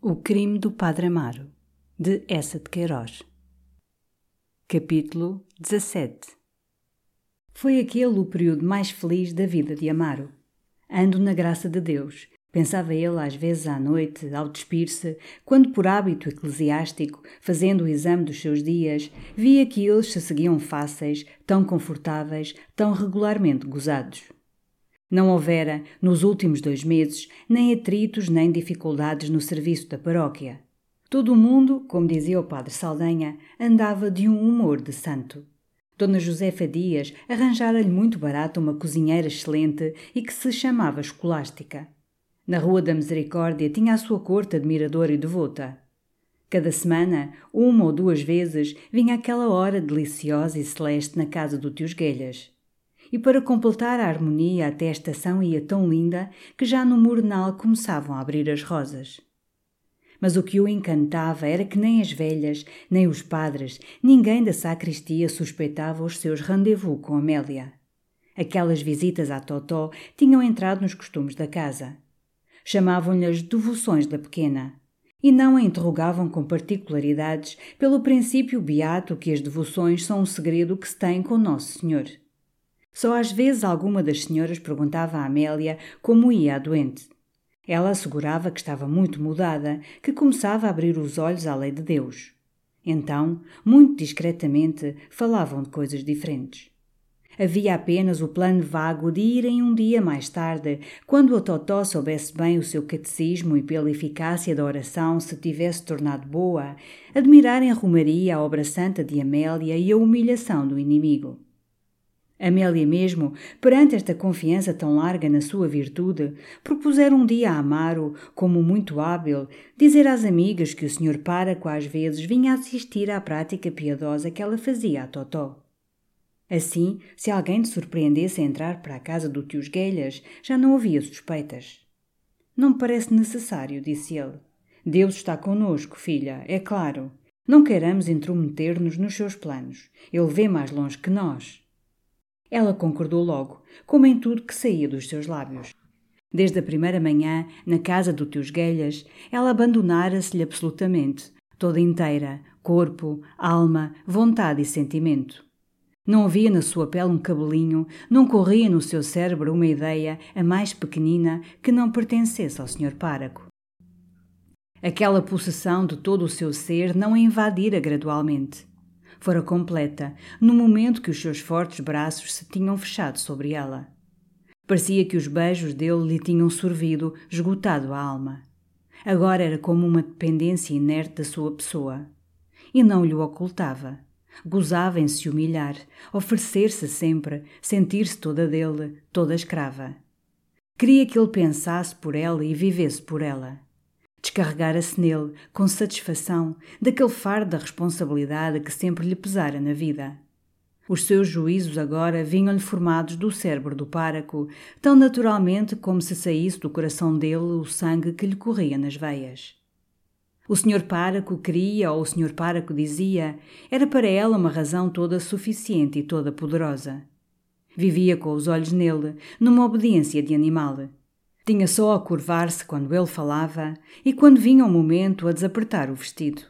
O crime do Padre Amaro, de Essa de Queiroz. Capítulo 17 Foi aquele o período mais feliz da vida de Amaro. Ando na graça de Deus, pensava ele às vezes à noite, ao despir-se, quando por hábito eclesiástico, fazendo o exame dos seus dias, via que eles se seguiam fáceis, tão confortáveis, tão regularmente gozados. Não houvera, nos últimos dois meses, nem atritos nem dificuldades no serviço da paróquia. Todo o mundo, como dizia o padre Saldanha, andava de um humor de santo. Dona Josefa Dias arranjara-lhe muito barato uma cozinheira excelente e que se chamava Escolástica. Na Rua da Misericórdia tinha a sua corte admiradora e devota. Cada semana, uma ou duas vezes, vinha aquela hora deliciosa e celeste na casa do tio Guelhas e para completar a harmonia até a estação ia tão linda que já no Murnal começavam a abrir as rosas. Mas o que o encantava era que nem as velhas, nem os padres, ninguém da sacristia suspeitava os seus rendezvous com Amélia. Aquelas visitas à Totó tinham entrado nos costumes da casa. Chamavam-lhe as devoções da pequena. E não a interrogavam com particularidades pelo princípio beato que as devoções são um segredo que se tem com Nosso Senhor. Só às vezes alguma das senhoras perguntava a Amélia como ia a doente. Ela assegurava que estava muito mudada, que começava a abrir os olhos à lei de Deus. Então, muito discretamente, falavam de coisas diferentes. Havia apenas o plano vago de irem um dia mais tarde, quando a Totó soubesse bem o seu catecismo e pela eficácia da oração se tivesse tornado boa, admirar em Romaria a obra santa de Amélia e a humilhação do inimigo. Amélia mesmo, perante esta confiança tão larga na sua virtude, propusera um dia a Amaro, como muito hábil, dizer às amigas que o Sr. Páraco às vezes vinha assistir à prática piedosa que ela fazia a Totó. Assim, se alguém te surpreendesse a entrar para a casa do tio Guelhas, já não havia suspeitas. Não me parece necessário, disse ele. Deus está conosco, filha, é claro. Não queiramos intrometer-nos nos seus planos. Ele vê mais longe que nós. Ela concordou logo, como em tudo que saía dos seus lábios. Desde a primeira manhã, na casa do tio Guelhas, ela abandonara-se-lhe absolutamente, toda inteira, corpo, alma, vontade e sentimento. Não havia na sua pele um cabelinho, não corria no seu cérebro uma ideia, a mais pequenina, que não pertencesse ao Sr. Páraco. Aquela possessão de todo o seu ser não a invadira gradualmente fora completa, no momento que os seus fortes braços se tinham fechado sobre ela. Parecia que os beijos dele lhe tinham sorvido, esgotado a alma. Agora era como uma dependência inerte da sua pessoa. E não lhe ocultava. Gozava em se humilhar, oferecer-se sempre, sentir-se toda dele, toda escrava. Queria que ele pensasse por ela e vivesse por ela. Descarregara-se nele, com satisfação, daquele fardo da responsabilidade que sempre lhe pesara na vida. Os seus juízos agora vinham-lhe formados do cérebro do páraco, tão naturalmente como se saísse do coração dele o sangue que lhe corria nas veias. O senhor páraco queria, ou o senhor páraco dizia, era para ela uma razão toda suficiente e toda poderosa. Vivia com os olhos nele, numa obediência de animal. Tinha só a curvar-se quando ele falava e quando vinha o momento a desapertar o vestido.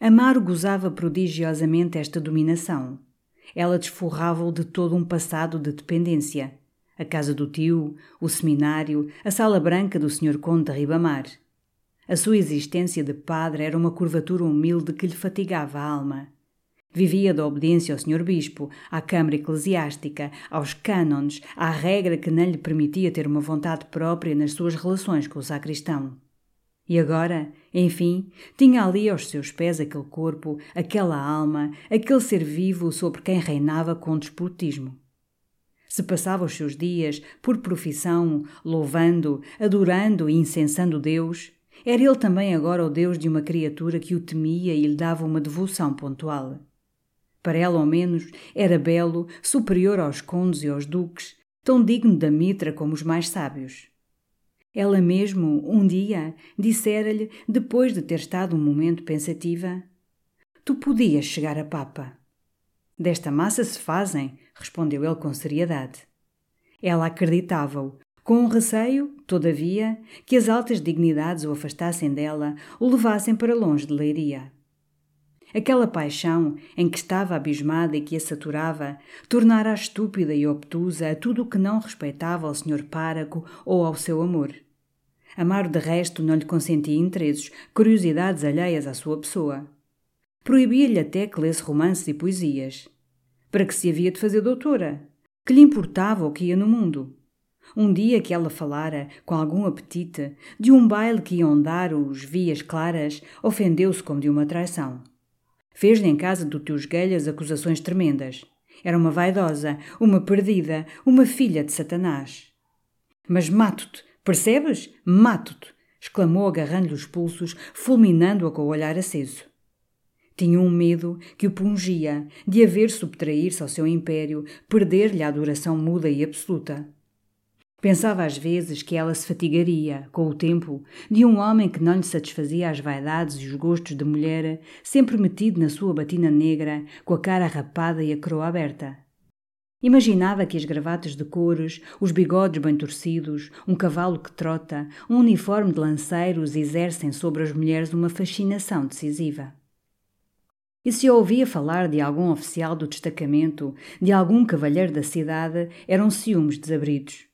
Amaro gozava prodigiosamente esta dominação. Ela desforrava-o de todo um passado de dependência. A casa do tio, o seminário, a sala branca do Sr. Conde de Ribamar. A sua existência de padre era uma curvatura humilde que lhe fatigava a alma. Vivia da obediência ao Sr. Bispo, à Câmara Eclesiástica, aos cânones, à regra que não lhe permitia ter uma vontade própria nas suas relações com o sacristão. E agora, enfim, tinha ali aos seus pés aquele corpo, aquela alma, aquele ser vivo sobre quem reinava com despotismo. Se passava os seus dias, por profissão, louvando, adorando e incensando Deus, era ele também agora o Deus de uma criatura que o temia e lhe dava uma devoção pontual. Para ela, ao menos, era belo, superior aos condes e aos duques, tão digno da mitra como os mais sábios. Ela mesmo, um dia, dissera-lhe, depois de ter estado um momento pensativa: Tu podias chegar a Papa. Desta massa se fazem, respondeu ele com seriedade. Ela acreditava-o, com um receio, todavia, que as altas dignidades o afastassem dela, o levassem para longe de Leiria. Aquela paixão em que estava abismada e que a saturava, tornara-a estúpida e obtusa a tudo o que não respeitava ao Sr. Páraco ou ao seu amor. Amaro, de resto, não lhe consentia interesses, curiosidades alheias à sua pessoa. Proibia-lhe até que lesse romances e poesias. Para que se havia de fazer doutora? Que lhe importava o que ia no mundo? Um dia que ela falara, com algum apetite, de um baile que iam dar os vias claras, ofendeu-se como de uma traição. Fez-lhe em casa do tio Esguelhas acusações tremendas. Era uma vaidosa, uma perdida, uma filha de Satanás. Mas mato-te, percebes? Mato-te! exclamou agarrando-lhe os pulsos, fulminando-a com o olhar aceso. Tinha um medo que o pungia de haver subtrair-se ao seu império, perder-lhe a adoração muda e absoluta. Pensava às vezes que ela se fatigaria, com o tempo, de um homem que não lhe satisfazia as vaidades e os gostos de mulher, sempre metido na sua batina negra, com a cara rapada e a coroa aberta. Imaginava que as gravatas de cores, os bigodes bem torcidos, um cavalo que trota, um uniforme de lanceiros exercem sobre as mulheres uma fascinação decisiva. E se ouvia falar de algum oficial do destacamento, de algum cavalheiro da cidade, eram ciúmes desabridos.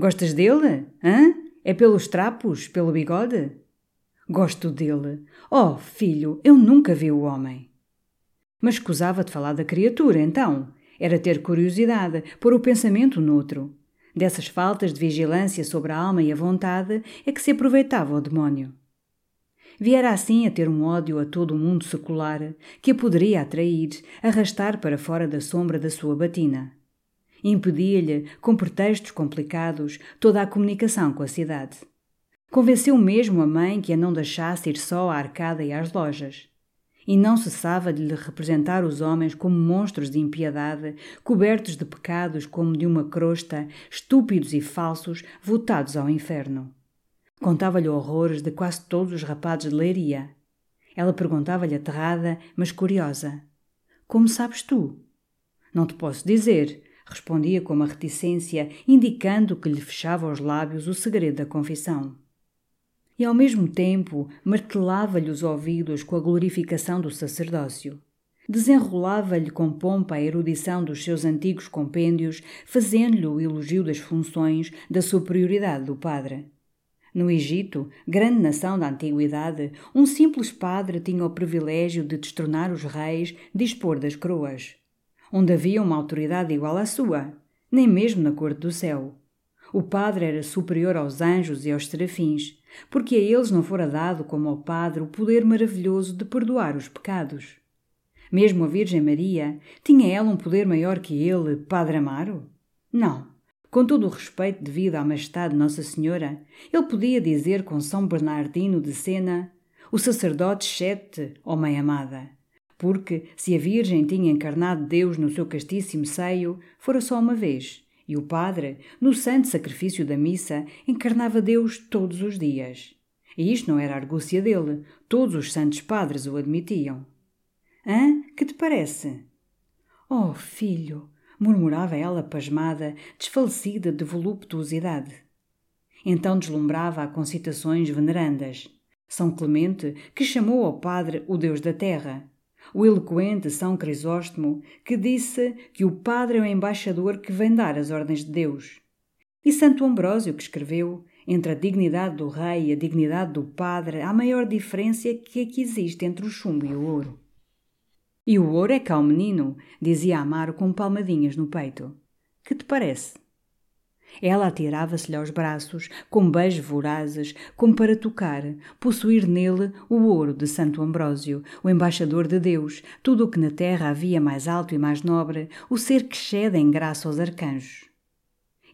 Gostas dele? Hã? É pelos trapos? Pelo bigode? Gosto dele. Oh, filho, eu nunca vi o homem. Mas escusava de falar da criatura, então. Era ter curiosidade, pôr o pensamento noutro. Dessas faltas de vigilância sobre a alma e a vontade é que se aproveitava o demónio. Viera assim a ter um ódio a todo o mundo secular que a poderia atrair, arrastar para fora da sombra da sua batina. Impedia-lhe, com pretextos complicados, toda a comunicação com a cidade. Convenceu mesmo a mãe que a não deixasse ir só à arcada e às lojas. E não cessava de lhe representar os homens como monstros de impiedade, cobertos de pecados como de uma crosta, estúpidos e falsos, votados ao inferno. Contava-lhe horrores de quase todos os rapazes de leiria. Ela perguntava-lhe aterrada, mas curiosa: Como sabes tu? Não te posso dizer, respondia com uma reticência, indicando que lhe fechava os lábios o segredo da confissão. E ao mesmo tempo martelava-lhe os ouvidos com a glorificação do sacerdócio. Desenrolava-lhe com pompa a erudição dos seus antigos compêndios, fazendo-lhe o elogio das funções, da superioridade do padre. No Egito, grande nação da antiguidade, um simples padre tinha o privilégio de destronar os reis, dispor das coroas onde havia uma autoridade igual à sua, nem mesmo na corte do céu. O Padre era superior aos anjos e aos serafins, porque a eles não fora dado, como ao Padre, o poder maravilhoso de perdoar os pecados. Mesmo a Virgem Maria, tinha ela um poder maior que ele, Padre Amaro? Não. Com todo o respeito devido à majestade de Nossa Senhora, ele podia dizer com São Bernardino de Sena: O sacerdote Sete, ó Mãe Amada porque, se a Virgem tinha encarnado Deus no seu castíssimo seio, fora só uma vez, e o Padre, no santo sacrifício da missa, encarnava Deus todos os dias. E isto não era argúcia dele, todos os santos padres o admitiam. Hã? Que te parece? Oh, filho! murmurava ela pasmada, desfalecida de voluptuosidade. Então deslumbrava-a com citações venerandas. São Clemente, que chamou ao Padre o Deus da Terra, o eloquente São Crisóstomo, que disse que o padre é o embaixador que vem dar as ordens de Deus. E Santo Ambrósio, que escreveu: entre a dignidade do rei e a dignidade do padre há maior diferença que a que existe entre o chumbo e o ouro. E o ouro é cá o menino, dizia Amaro com palmadinhas no peito. Que te parece? Ela atirava-se-lhe aos braços, com beijos vorazes, como para tocar, possuir nele o ouro de Santo Ambrósio, o embaixador de Deus, tudo o que na terra havia mais alto e mais nobre, o ser que cede em graça aos arcanjos.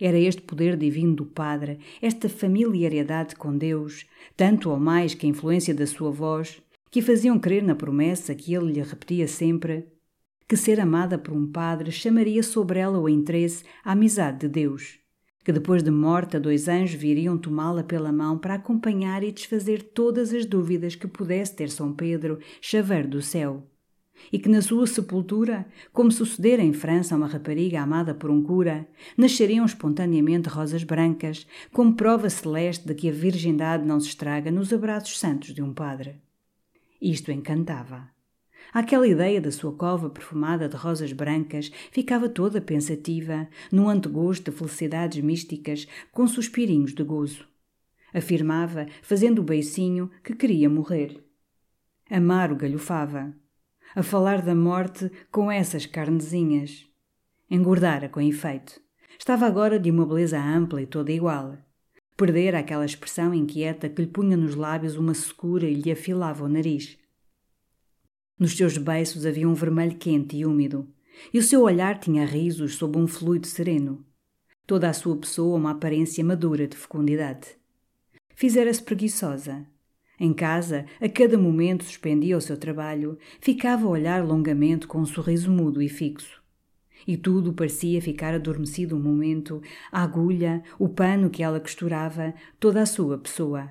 Era este poder divino do Padre, esta familiaridade com Deus, tanto ou mais que a influência da sua voz, que faziam crer na promessa que ele lhe repetia sempre, que ser amada por um padre chamaria sobre ela o interesse, a amizade de Deus que depois de morta dois anjos viriam tomá-la pela mão para acompanhar e desfazer todas as dúvidas que pudesse ter São Pedro, chaveiro do céu. e que na sua sepultura, como sucedera em França a uma rapariga amada por um cura, nasceriam espontaneamente rosas brancas, como prova celeste de que a virgindade não se estraga nos abraços santos de um padre. Isto encantava. Aquela ideia da sua cova perfumada de rosas brancas ficava toda pensativa, num antegosto de felicidades místicas, com suspirinhos de gozo. Afirmava, fazendo o beicinho, que queria morrer. Amaro galhofava a falar da morte com essas carnezinhas. Engordara com efeito. Estava agora de uma beleza ampla e toda igual. Perdera aquela expressão inquieta que lhe punha nos lábios uma secura e lhe afilava o nariz. Nos seus beiços havia um vermelho quente e úmido, e o seu olhar tinha risos sob um fluido sereno. Toda a sua pessoa uma aparência madura de fecundidade. Fizera-se preguiçosa, em casa, a cada momento suspendia o seu trabalho, ficava a olhar longamente com um sorriso mudo e fixo. E tudo parecia ficar adormecido um momento, a agulha, o pano que ela costurava, toda a sua pessoa.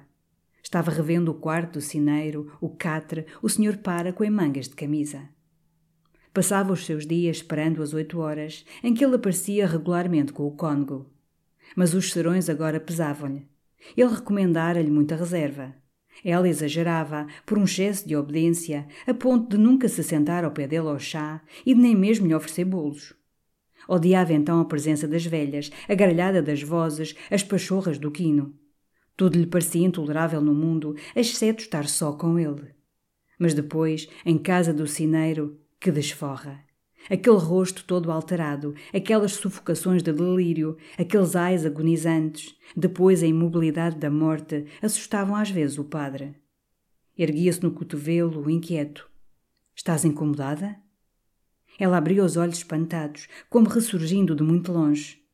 Estava revendo o quarto do cineiro, o catre, o senhor Páraco em mangas de camisa. Passava os seus dias esperando as oito horas, em que ele aparecia regularmente com o cônego. Mas os serões agora pesavam-lhe. Ele recomendara-lhe muita reserva. Ela exagerava, por um excesso de obediência, a ponto de nunca se sentar ao pé dele ao chá e de nem mesmo lhe oferecer bolos. Odiava então a presença das velhas, a gargalhada das vozes, as pachorras do quino. Tudo lhe parecia intolerável no mundo, exceto estar só com ele. Mas depois, em casa do cineiro, que desforra! Aquele rosto todo alterado, aquelas sufocações de delírio, aqueles ais agonizantes, depois a imobilidade da morte, assustavam às vezes o padre. Erguia-se no cotovelo, inquieto. Estás incomodada? Ela abria os olhos espantados, como ressurgindo de muito longe.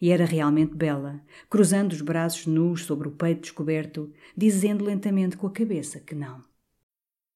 E era realmente bela, cruzando os braços nus sobre o peito descoberto, dizendo lentamente com a cabeça que não.